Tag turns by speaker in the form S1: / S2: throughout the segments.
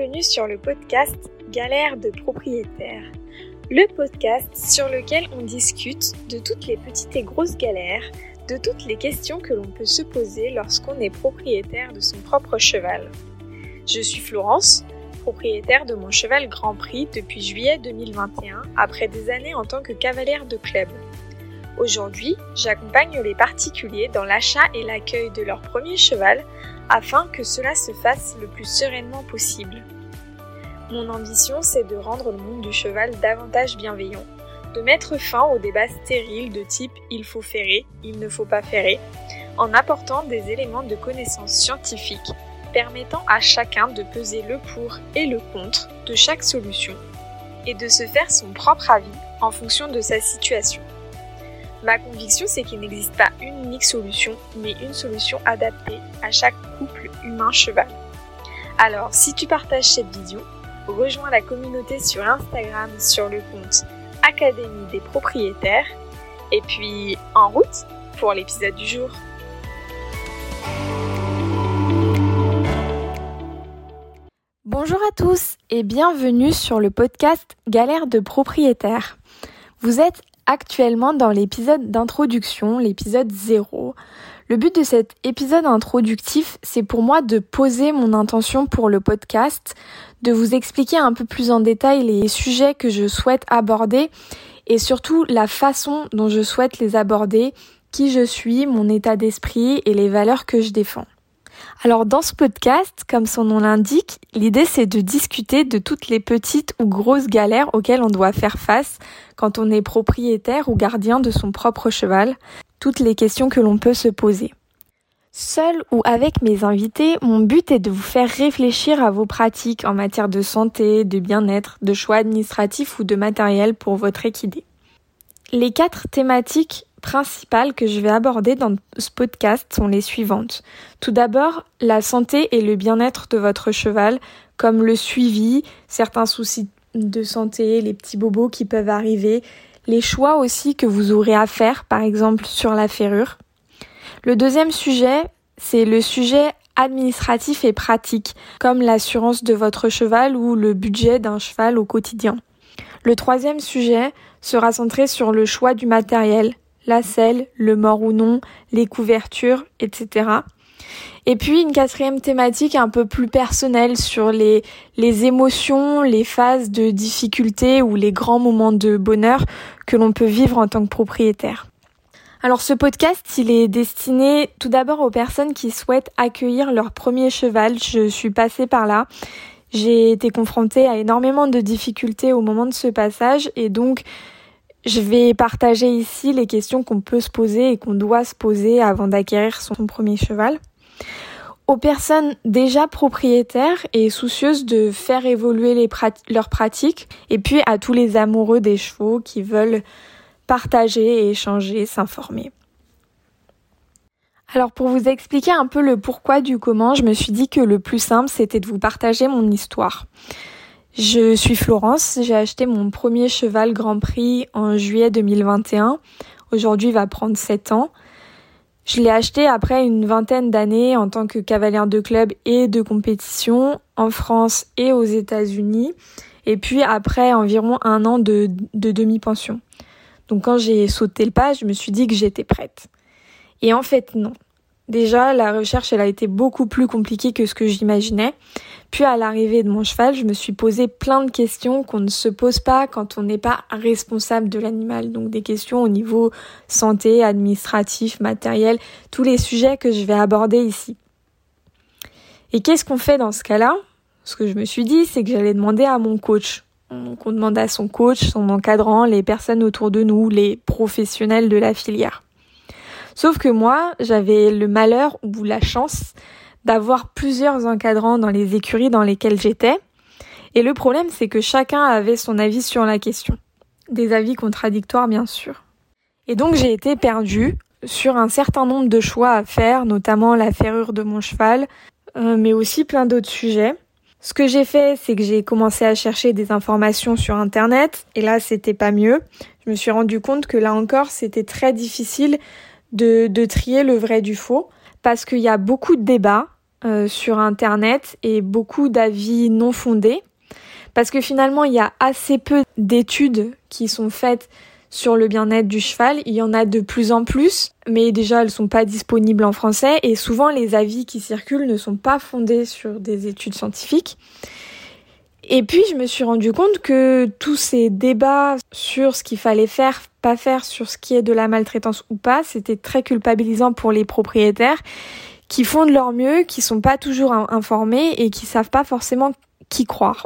S1: bienvenue sur le podcast Galère de propriétaire. Le podcast sur lequel on discute de toutes les petites et grosses galères, de toutes les questions que l'on peut se poser lorsqu'on est propriétaire de son propre cheval. Je suis Florence, propriétaire de mon cheval Grand Prix depuis juillet 2021, après des années en tant que cavalière de club. Aujourd'hui, j'accompagne les particuliers dans l'achat et l'accueil de leur premier cheval afin que cela se fasse le plus sereinement possible. Mon ambition, c'est de rendre le monde du cheval davantage bienveillant, de mettre fin aux débats stériles de type il faut ferrer, il ne faut pas ferrer, en apportant des éléments de connaissance scientifique permettant à chacun de peser le pour et le contre de chaque solution et de se faire son propre avis en fonction de sa situation. Ma conviction, c'est qu'il n'existe pas une unique solution, mais une solution adaptée à chaque couple humain-cheval. Alors, si tu partages cette vidéo, rejoins la communauté sur Instagram sur le compte Académie des propriétaires. Et puis, en route pour l'épisode du jour. Bonjour à tous et bienvenue sur le podcast Galère de propriétaires. Vous êtes actuellement dans l'épisode d'introduction, l'épisode 0. Le but de cet épisode introductif, c'est pour moi de poser mon intention pour le podcast, de vous expliquer un peu plus en détail les sujets que je souhaite aborder et surtout la façon dont je souhaite les aborder, qui je suis, mon état d'esprit et les valeurs que je défends. Alors dans ce podcast, comme son nom l'indique, l'idée c'est de discuter de toutes les petites ou grosses galères auxquelles on doit faire face quand on est propriétaire ou gardien de son propre cheval, toutes les questions que l'on peut se poser. Seul ou avec mes invités, mon but est de vous faire réfléchir à vos pratiques en matière de santé, de bien-être, de choix administratifs ou de matériel pour votre équidé. Les quatre thématiques principales que je vais aborder dans ce podcast sont les suivantes. Tout d'abord, la santé et le bien-être de votre cheval, comme le suivi, certains soucis de santé, les petits bobos qui peuvent arriver, les choix aussi que vous aurez à faire, par exemple sur la ferrure. Le deuxième sujet, c'est le sujet administratif et pratique, comme l'assurance de votre cheval ou le budget d'un cheval au quotidien. Le troisième sujet sera centré sur le choix du matériel, la selle, le mort ou non, les couvertures, etc. Et puis une quatrième thématique un peu plus personnelle sur les, les émotions, les phases de difficulté ou les grands moments de bonheur que l'on peut vivre en tant que propriétaire. Alors ce podcast, il est destiné tout d'abord aux personnes qui souhaitent accueillir leur premier cheval. Je suis passée par là. J'ai été confrontée à énormément de difficultés au moment de ce passage et donc je vais partager ici les questions qu'on peut se poser et qu'on doit se poser avant d'acquérir son premier cheval. Aux personnes déjà propriétaires et soucieuses de faire évoluer leurs pratiques, et puis à tous les amoureux des chevaux qui veulent partager échanger, s'informer. Alors pour vous expliquer un peu le pourquoi du comment, je me suis dit que le plus simple c'était de vous partager mon histoire. Je suis Florence, j'ai acheté mon premier cheval Grand Prix en juillet 2021. Aujourd'hui, il va prendre 7 ans. Je l'ai acheté après une vingtaine d'années en tant que cavalière de club et de compétition en France et aux États-Unis. Et puis après environ un an de, de demi-pension. Donc quand j'ai sauté le pas, je me suis dit que j'étais prête. Et en fait, non. Déjà, la recherche, elle a été beaucoup plus compliquée que ce que j'imaginais. Puis à l'arrivée de mon cheval, je me suis posé plein de questions qu'on ne se pose pas quand on n'est pas responsable de l'animal. Donc des questions au niveau santé, administratif, matériel, tous les sujets que je vais aborder ici. Et qu'est-ce qu'on fait dans ce cas-là? Ce que je me suis dit, c'est que j'allais demander à mon coach. On demande à son coach, son encadrant, les personnes autour de nous, les professionnels de la filière. Sauf que moi, j'avais le malheur ou la chance d'avoir plusieurs encadrants dans les écuries dans lesquelles j'étais. Et le problème, c'est que chacun avait son avis sur la question. Des avis contradictoires, bien sûr. Et donc, j'ai été perdue sur un certain nombre de choix à faire, notamment la ferrure de mon cheval, euh, mais aussi plein d'autres sujets. Ce que j'ai fait, c'est que j'ai commencé à chercher des informations sur Internet, et là, c'était pas mieux. Je me suis rendu compte que là encore, c'était très difficile de, trier le vrai du faux, parce qu'il y a beaucoup de débats, euh, sur Internet et beaucoup d'avis non fondés. Parce que finalement, il y a assez peu d'études qui sont faites sur le bien-être du cheval. Il y en a de plus en plus, mais déjà elles sont pas disponibles en français et souvent les avis qui circulent ne sont pas fondés sur des études scientifiques. Et puis je me suis rendu compte que tous ces débats sur ce qu'il fallait faire, pas faire, sur ce qui est de la maltraitance ou pas, c'était très culpabilisant pour les propriétaires qui font de leur mieux, qui sont pas toujours informés et qui savent pas forcément qui croire.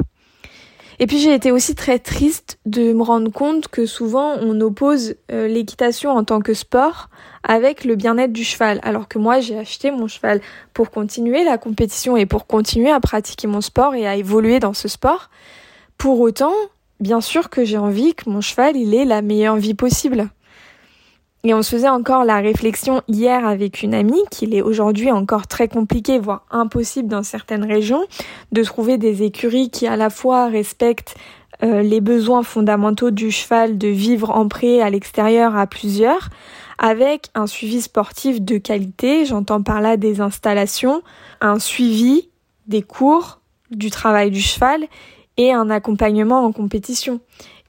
S1: Et puis j'ai été aussi très triste de me rendre compte que souvent on oppose euh, l'équitation en tant que sport avec le bien-être du cheval, alors que moi j'ai acheté mon cheval pour continuer la compétition et pour continuer à pratiquer mon sport et à évoluer dans ce sport. Pour autant, bien sûr que j'ai envie que mon cheval il ait la meilleure vie possible. Et on se faisait encore la réflexion hier avec une amie qu'il est aujourd'hui encore très compliqué, voire impossible dans certaines régions, de trouver des écuries qui à la fois respectent euh, les besoins fondamentaux du cheval de vivre en pré à l'extérieur à plusieurs, avec un suivi sportif de qualité, j'entends par là des installations, un suivi des cours, du travail du cheval et un accompagnement en compétition.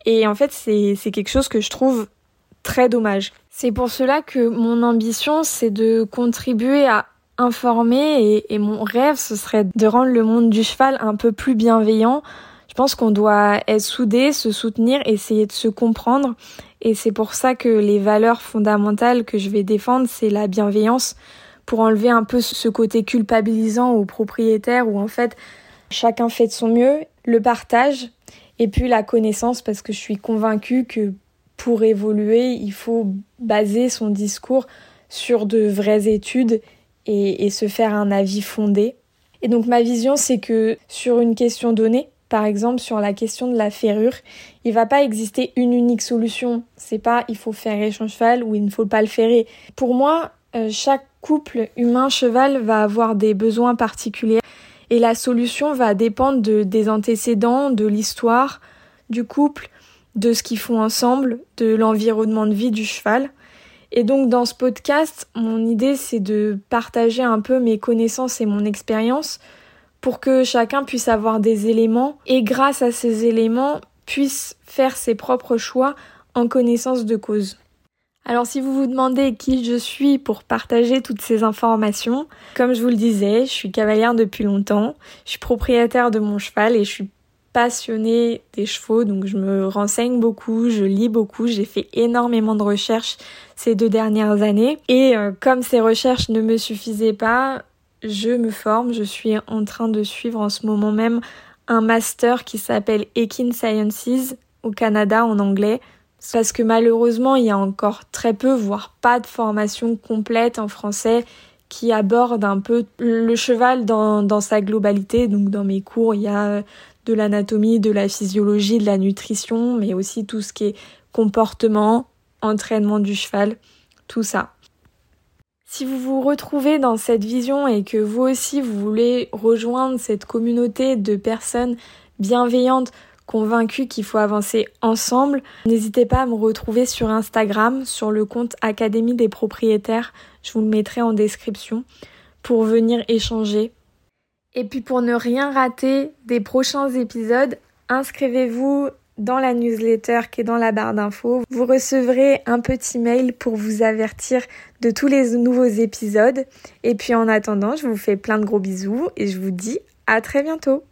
S1: Et en fait, c'est quelque chose que je trouve très dommage. C'est pour cela que mon ambition, c'est de contribuer à informer et, mon rêve, ce serait de rendre le monde du cheval un peu plus bienveillant. Je pense qu'on doit être soudés, se soutenir, essayer de se comprendre. Et c'est pour ça que les valeurs fondamentales que je vais défendre, c'est la bienveillance pour enlever un peu ce côté culpabilisant aux propriétaires où en fait chacun fait de son mieux, le partage et puis la connaissance parce que je suis convaincue que pour évoluer, il faut baser son discours sur de vraies études et, se faire un avis fondé. Et donc ma vision, c'est que sur une question donnée, par exemple sur la question de la ferrure, il va pas exister une unique solution. C'est pas il faut ferrer son cheval ou il ne faut pas le ferrer. Pour moi, euh, chaque couple humain-cheval va avoir des besoins particuliers et la solution va dépendre de, des antécédents, de l'histoire du couple, de ce qu'ils font ensemble, de l'environnement de vie du cheval. Et donc dans ce podcast, mon idée c'est de partager un peu mes connaissances et mon expérience pour que chacun puisse avoir des éléments et grâce à ces éléments puisse faire ses propres choix en connaissance de cause. Alors si vous vous demandez qui je suis pour partager toutes ces informations, comme je vous le disais, je suis cavalière depuis longtemps, je suis propriétaire de mon cheval et je suis passionnée des chevaux, donc je me renseigne beaucoup, je lis beaucoup, j'ai fait énormément de recherches ces deux dernières années. Et euh, comme ces recherches ne me suffisaient pas, je me forme, je suis en train de suivre en ce moment même un master qui s'appelle Ekin Sciences au Canada en anglais. Parce que malheureusement, il y a encore très peu, voire pas de formation complète en français qui aborde un peu le cheval dans, dans sa globalité. Donc dans mes cours, il y a de l'anatomie, de la physiologie, de la nutrition, mais aussi tout ce qui est comportement, entraînement du cheval, tout ça. Si vous vous retrouvez dans cette vision et que vous aussi vous voulez rejoindre cette communauté de personnes bienveillantes, convaincues qu'il faut avancer ensemble, n'hésitez pas à me retrouver sur Instagram, sur le compte Académie des propriétaires, je vous le mettrai en description, pour venir échanger et puis pour ne rien rater des prochains épisodes, inscrivez-vous dans la newsletter qui est dans la barre d'infos. Vous recevrez un petit mail pour vous avertir de tous les nouveaux épisodes. Et puis en attendant, je vous fais plein de gros bisous et je vous dis à très bientôt.